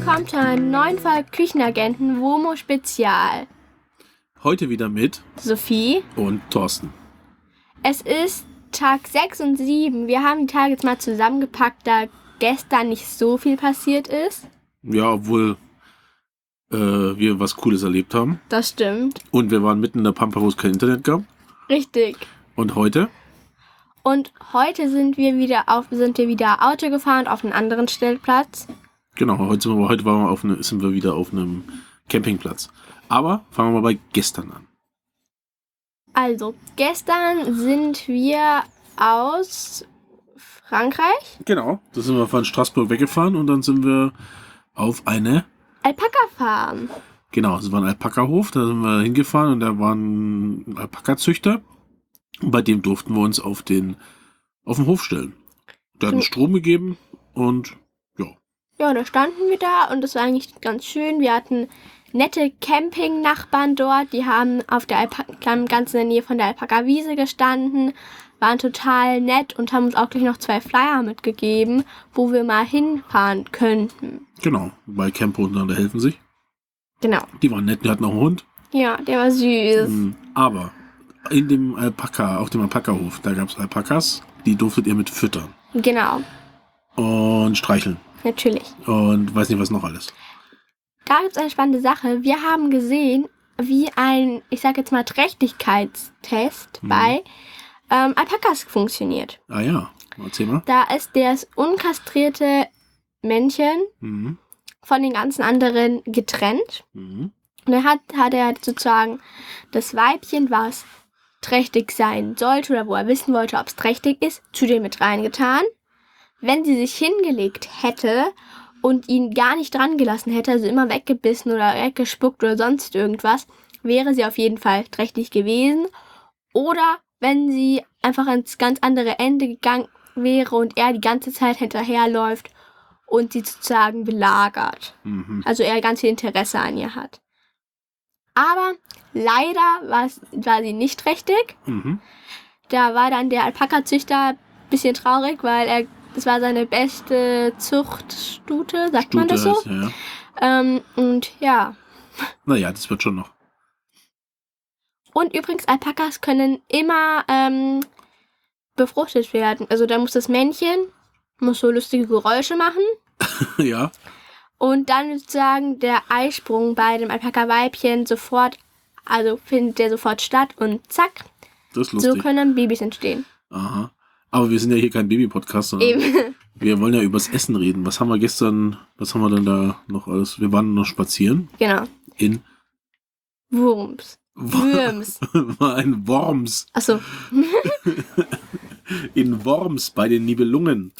zu einer neuen Folge Küchenagenten WOMO Spezial. Heute wieder mit Sophie, und Thorsten. es ist Tag 6 und 7. Wir haben die Tage jetzt mal zusammengepackt, da gestern nicht so viel passiert ist. Ja, obwohl äh, wir was Cooles erlebt haben. Das stimmt. Und wir waren mitten in der Pampa, wo es kein Internet gab. Richtig. Und heute? Und heute sind wir wieder auf, sind wir wieder Auto gefahren auf einen anderen Stellplatz. Genau, heute, sind wir, heute waren wir auf eine, sind wir wieder auf einem Campingplatz. Aber fangen wir mal bei gestern an. Also, gestern sind wir aus Frankreich Genau. Da sind wir von Straßburg weggefahren und dann sind wir auf eine, Alpaka-Farm. genau, es war ein Alpaka-Hof, da sind wir hingefahren und da war ein Alpaka-Züchter. Und bei dem durften wir uns auf den, auf den Hof stellen. Der hat uns Strom gegeben und ja, da standen wir da und das war eigentlich ganz schön. Wir hatten nette Camping-Nachbarn dort, die haben auf der Alpaka, ganz in der Nähe von der Alpaka-Wiese gestanden, waren total nett und haben uns auch gleich noch zwei Flyer mitgegeben, wo wir mal hinfahren könnten. genau. Bei Campo untereinander helfen sich. Genau. Die waren nett, die hatten auch einen Hund. Ja, der war süß. Mm, Aber in dem Alpaka, auf dem Alpaka-Hof, da gab es Alpakas, die durftet ihr mit füttern Genau, und streicheln natürlich. und weiß nicht was noch alles. Da gibt es eine spannende Sache. Wir haben gesehen, wie ein, ich sag jetzt mal, Trächtigkeitstest Mhm. bei ähm, Alpakas funktioniert. Ah ja, erzähl mal. Da ist das unkastrierte Männchen Mhm. von den ganzen anderen getrennt. Mhm. Und er hat, hat er sozusagen das Weibchen, was trächtig sein sollte oder wo er wissen wollte, ob es trächtig ist, zu dem mit reingetan. Wenn sie sich hingelegt hätte und ihn gar nicht dran gelassen hätte, also immer weggebissen oder weggespuckt oder sonst irgendwas, wäre sie auf jeden Fall trächtig gewesen. Oder wenn sie einfach ans ganz andere Ende gegangen wäre und er die ganze Zeit hinterherläuft und sie sozusagen belagert. Mhm. Also er ganz viel Interesse an ihr hat. Aber leider war sie nicht trächtig. Mhm. Da war dann der Alpaka-Züchter ein bisschen traurig, weil er, das war seine beste Zuchtstute, sagt man Stute das so? heißt, ja, ja. Ähm, und ja. Naja, das wird schon noch. Und übrigens, Alpakas können immer ähm, befruchtet werden. Also da muss das Männchen, muss so lustige Geräusche machen. ja. Und dann sozusagen der Eisprung bei dem Alpaka-Weibchen sofort, also findet der sofort statt und zack, Das ist so können Babys entstehen. Aha. Aber wir sind ja hier kein Baby-Podcast, sondern Eben. wir wollen ja übers Essen reden. Was haben wir gestern, was haben wir denn da noch alles? Wir waren noch spazieren genau. in Wurms. Würms. war ein Worms. Achso. In Worms bei den Nibelungen.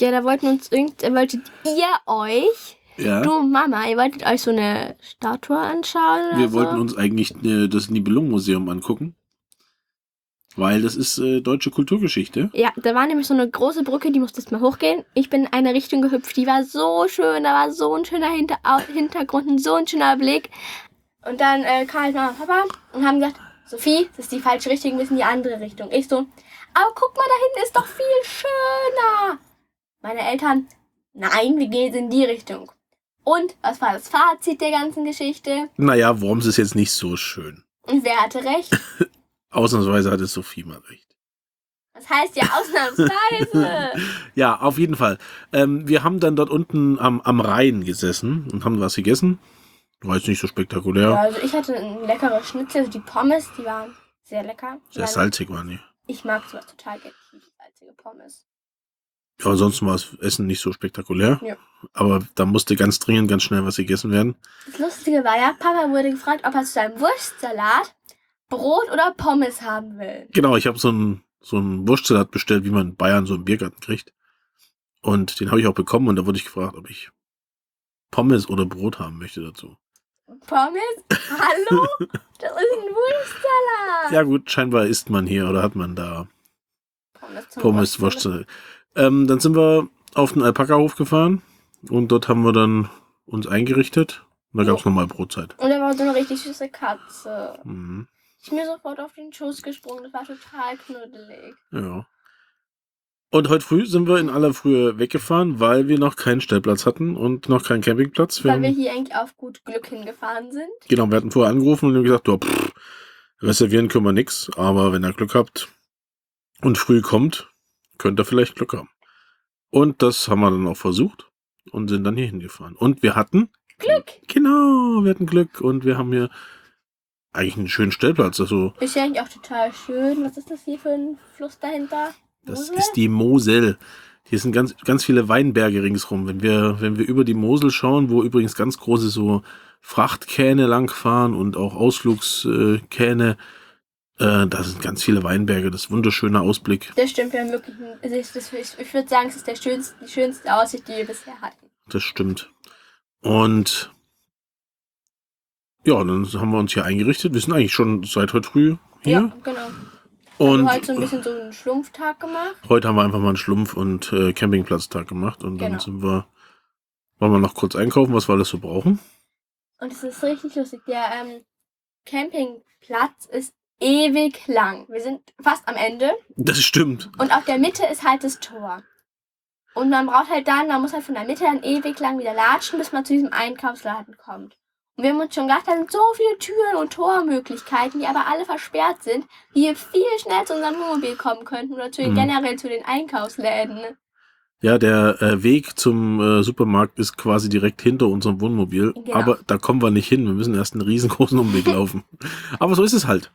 Ja, da wollten uns irgend, wolltet ihr euch, Ja. du Mama, ihr wolltet euch so eine Statue anschauen Wir so? wollten uns eigentlich äh, das Nibelungenmuseum angucken. Weil das ist äh, deutsche Kulturgeschichte. Ja, da war nämlich so eine große Brücke, die musste jetzt mal hochgehen. Ich bin in eine Richtung gehüpft, die war so schön, da war so ein schöner Hinter Hintergrund, und so ein schöner Blick. Und dann äh, kam halt Mama und Papa und haben gesagt, Sophie, das ist die falsche Richtung, wir müssen in die andere Richtung. Ich so, aber guck mal, da hinten ist doch viel schöner. Meine Eltern, nein, wir gehen jetzt in die Richtung. Und was war das Fazit der ganzen Geschichte? Naja, Worms ist jetzt nicht so schön. Und wer hatte recht? Ausnahmsweise hatte Sophie mal recht. Das heißt ja ausnahmsweise. Ja, auf jeden Fall. Ähm, wir haben dann dort unten am, am Rhein gesessen und haben was gegessen. War jetzt nicht so spektakulär. Ja, also ich hatte ein leckeres Schnitzel, also die Pommes, die waren sehr lecker. Die Sehr waren- salzig waren die. Ich mag sowas total gerne, salzige Pommes. Ja, ansonsten war das Essen nicht so spektakulär. Ja. Aber da musste ganz dringend, ganz schnell was gegessen werden. Das Lustige war ja, Papa wurde gefragt, ob er zu seinem Wurstsalat Brot oder Pommes haben will. Genau, ich habe so einen so einen Wurstsalat bestellt, wie man in Bayern so im Biergarten kriegt. Und den habe ich auch bekommen und da wurde ich gefragt, ob ich Pommes oder Brot haben möchte dazu. Pommes? Hallo? Das ist ein Wurstsalat. Ja gut, scheinbar isst man hier oder hat man da Pommes, Pommes. Wurstsalat. Ähm, dann sind wir auf den Alpaka-Hof gefahren und dort haben wir dann uns eingerichtet. Und da gab es nochmal Brotzeit. Und da war so eine richtig süße Katze. Mhm. Ich bin mir sofort auf den Schoß gesprungen, das war total knuddelig. Ja. Und heute früh sind wir in aller Frühe weggefahren, weil wir noch keinen Stellplatz hatten und noch keinen Campingplatz. Wir Weil wir hier eigentlich auf gut Glück hingefahren sind. genau, wir hatten vorher angerufen und haben gesagt, ja, pff, reservieren können wir nix, aber wenn ihr Glück habt und früh kommt, könnt ihr vielleicht Glück haben. Und das haben wir dann auch versucht und sind dann hier hingefahren. Und wir hatten Glück! Genau, wir hatten Glück und wir haben hier eigentlich einen schönen Stellplatz. Also, Ist ja eigentlich auch total schön. Was ist das hier für ein Fluss dahinter? das Mosel? ist die Mosel. Hier sind ganz, ganz viele Weinberge ringsrum. Wenn wir, wenn wir über die Mosel schauen, wo übrigens ganz große so Frachtkähne langfahren und auch Ausflugskähne, äh, da sind ganz viele Weinberge. Das ist ein wunderschöner Ausblick. Das stimmt, wir haben wirklich. Also ich, das, ich, ich würde sagen, es ist der schönste, die schönste Aussicht, die wir bisher hatten. Das stimmt. Und ja, dann haben wir uns hier eingerichtet. Wir sind eigentlich schon seit heute früh hier. Ja, genau. Und Und heute so ein bisschen so einen Schlumpftag gemacht. Heute haben wir einfach mal einen Schlumpf- und äh, Campingplatztag gemacht und dann Genau. sind wir, wollen wir noch kurz einkaufen, was wir alles so brauchen. Und es ist richtig lustig. Der ähm, Campingplatz ist ewig lang. Wir sind fast am Ende. Das stimmt. Und auf der Mitte ist halt das Tor. Und man braucht halt dann, man muss halt von der Mitte dann ewig lang wieder latschen, bis man zu diesem Einkaufsladen kommt. Und wir haben uns schon gedacht, da sind so viele Türen und Tormöglichkeiten, die aber alle versperrt sind, wie wir viel schnell zu unserem Wohnmobil kommen könnten oder zu den, Mhm. generell zu den Einkaufsläden. Ja, der äh, Weg zum äh, Supermarkt ist quasi direkt hinter unserem Wohnmobil, Genau. aber da kommen wir nicht hin. Wir müssen erst einen riesengroßen Umweg laufen. Aber so ist es halt.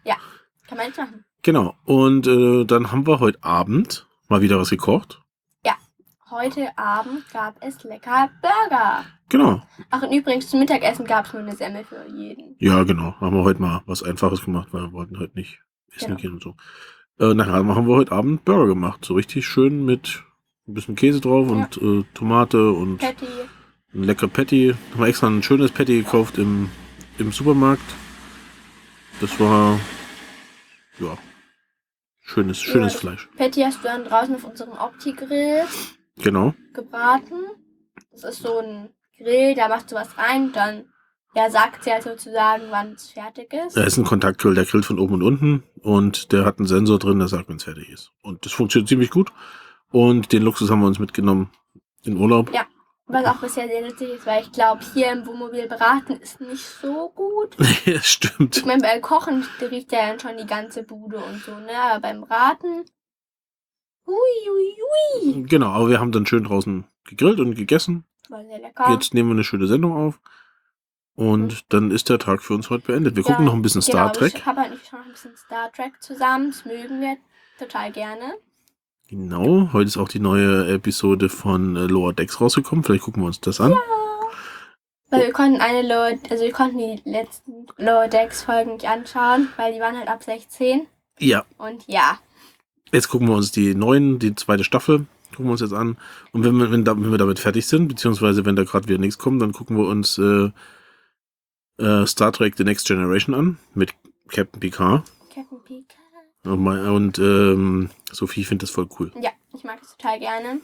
Kann man nicht machen. Genau. Und äh, dann haben wir heute Abend mal wieder was gekocht. Heute Abend gab es lecker Burger. Genau. Ach, und übrigens zum Mittagessen gab es nur eine Semmel für jeden. Ja, genau. Haben wir heute mal was Einfaches gemacht, weil wir wollten heute nicht essen Genau. gehen und so. Äh, nachher haben wir heute Abend Burger gemacht. So richtig schön mit ein bisschen Käse drauf und äh, Tomate und Patty. ein lecker Patty. Haben wir extra ein schönes Patty gekauft im, im Supermarkt. Das war, ja, schönes, schönes Ja. Fleisch. Patty hast du dann draußen auf unserem Opti-Grill Genau. gebraten. Das ist so ein Grill, da machst du was rein, dann ja, sagt sie halt sozusagen, wann es fertig ist. Da ist ein Kontaktgrill, der grillt von oben und unten und der hat einen Sensor drin, der sagt, wenn es fertig ist. Und das funktioniert ziemlich gut. Und den Luxus haben wir uns mitgenommen in Urlaub. Ja. Was auch bisher sehr nützlich ist, weil ich glaube, hier im Wohnmobil braten ist nicht so gut. das stimmt. Ich meine, beim Kochen riecht ja dann schon die ganze Bude und so, ne? Aber beim Braten. Hui. Genau, aber wir haben dann schön draußen gegrillt und gegessen. War sehr lecker. Jetzt nehmen wir eine schöne Sendung auf. Und dann ist der Tag für uns heute beendet. Wir Ja, gucken noch ein bisschen Star genau, Trek. Ich habe halt nicht schon ein bisschen Star Trek zusammen. Das mögen wir total gerne. Genau, heute ist auch die neue Episode von äh, Lower Decks rausgekommen. Vielleicht gucken wir uns das an. Weil wir konnten eine Lower, also wir konnten die letzten Lower Decks Folgen nicht anschauen, weil die waren halt ab 16. Ja, Und ja, jetzt gucken wir uns die neuen, die zweite Staffel, gucken wir uns jetzt an. Und wenn wir, wenn, da, wenn wir damit fertig sind, beziehungsweise wenn da gerade wieder nichts kommt, dann gucken wir uns äh, äh, Star Trek The Next Generation an mit Captain Picard. Captain Picard. Und, mein- und ähm, Sophie findet das voll cool. Ja, ich mag das total gerne.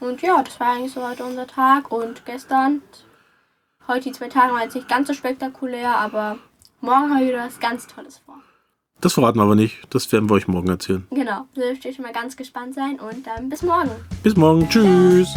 Und ja, das war eigentlich so heute unser Tag. Und gestern, heute die zwei Tage waren jetzt nicht ganz so spektakulär, aber morgen haben wir wieder was ganz Tolles vor. Das verraten wir aber nicht. Das werden wir euch morgen erzählen. Genau, da dürft ihr schon mal ganz gespannt sein und dann bis morgen. Bis morgen. Tschüss.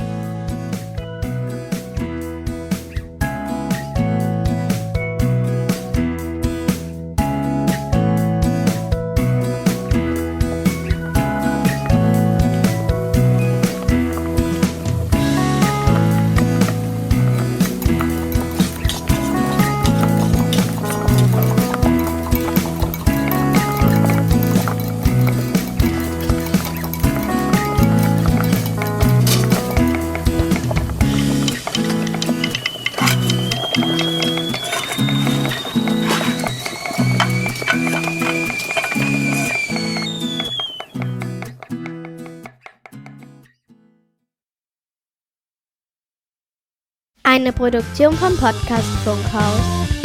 Eine Produktion vom Podcast Funkhaus.